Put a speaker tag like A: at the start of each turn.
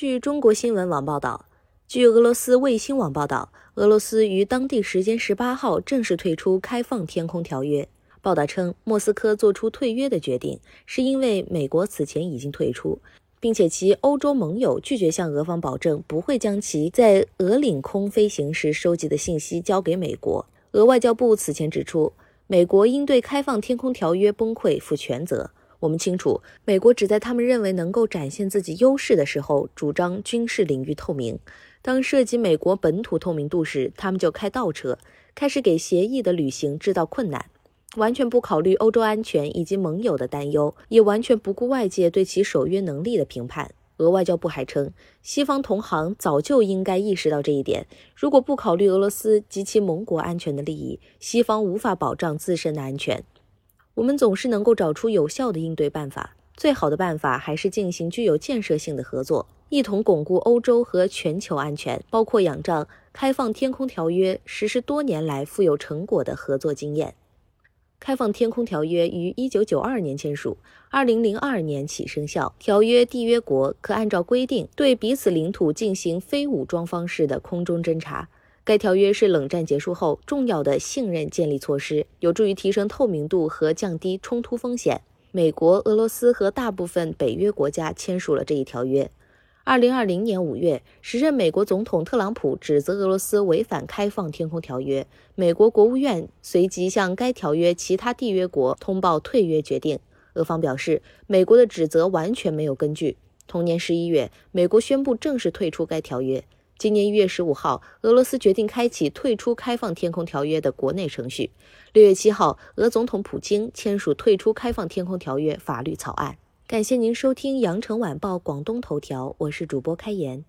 A: 据中国新闻网报道，据俄罗斯卫星网报道，俄罗斯于当地时间十八号正式退出开放天空条约。报道称，莫斯科做出退约的决定，是因为美国此前已经退出，并且其欧洲盟友拒绝向俄方保证不会将其在俄领空飞行时收集的信息交给美国。俄外交部此前指出，美国应对开放天空条约崩溃负全责。我们清楚，美国只在他们认为能够展现自己优势的时候，主张军事领域透明；当涉及美国本土透明度时，他们就开倒车，开始给协议的履行制造困难，完全不考虑欧洲安全以及盟友的担忧，也完全不顾外界对其守约能力的评判。俄外交部还称，西方同行早就应该意识到这一点。如果不考虑俄罗斯及其盟国安全的利益，西方无法保障自身的安全。我们总是能够找出有效的应对办法，最好的办法还是进行具有建设性的合作，一同巩固欧洲和全球安全，包括仰仗开放天空条约实施多年来富有成果的合作经验。开放天空条约于一九九二年签署，二零零二年起生效。条约缔约国可按照规定对彼此领土进行非武装方式的空中侦察。该条约是冷战结束后重要的信任建立措施，有助于提升透明度和降低冲突风险。美国、俄罗斯和大部分北约国家签署了这一条约。二零二零年五月，时任美国总统特朗普指责俄罗斯违反开放天空条约，美国国务院随即向该条约其他缔约国通报退约决定。俄方表示，美国的指责完全没有根据。同年十一月，美国宣布正式退出该条约。今年一月十五号，俄罗斯决定开启退出开放天空条约的国内程序。六月七号，俄总统普京签署退出开放天空条约法律草案。感谢您收听羊城晚报广东头条，我是主播开言。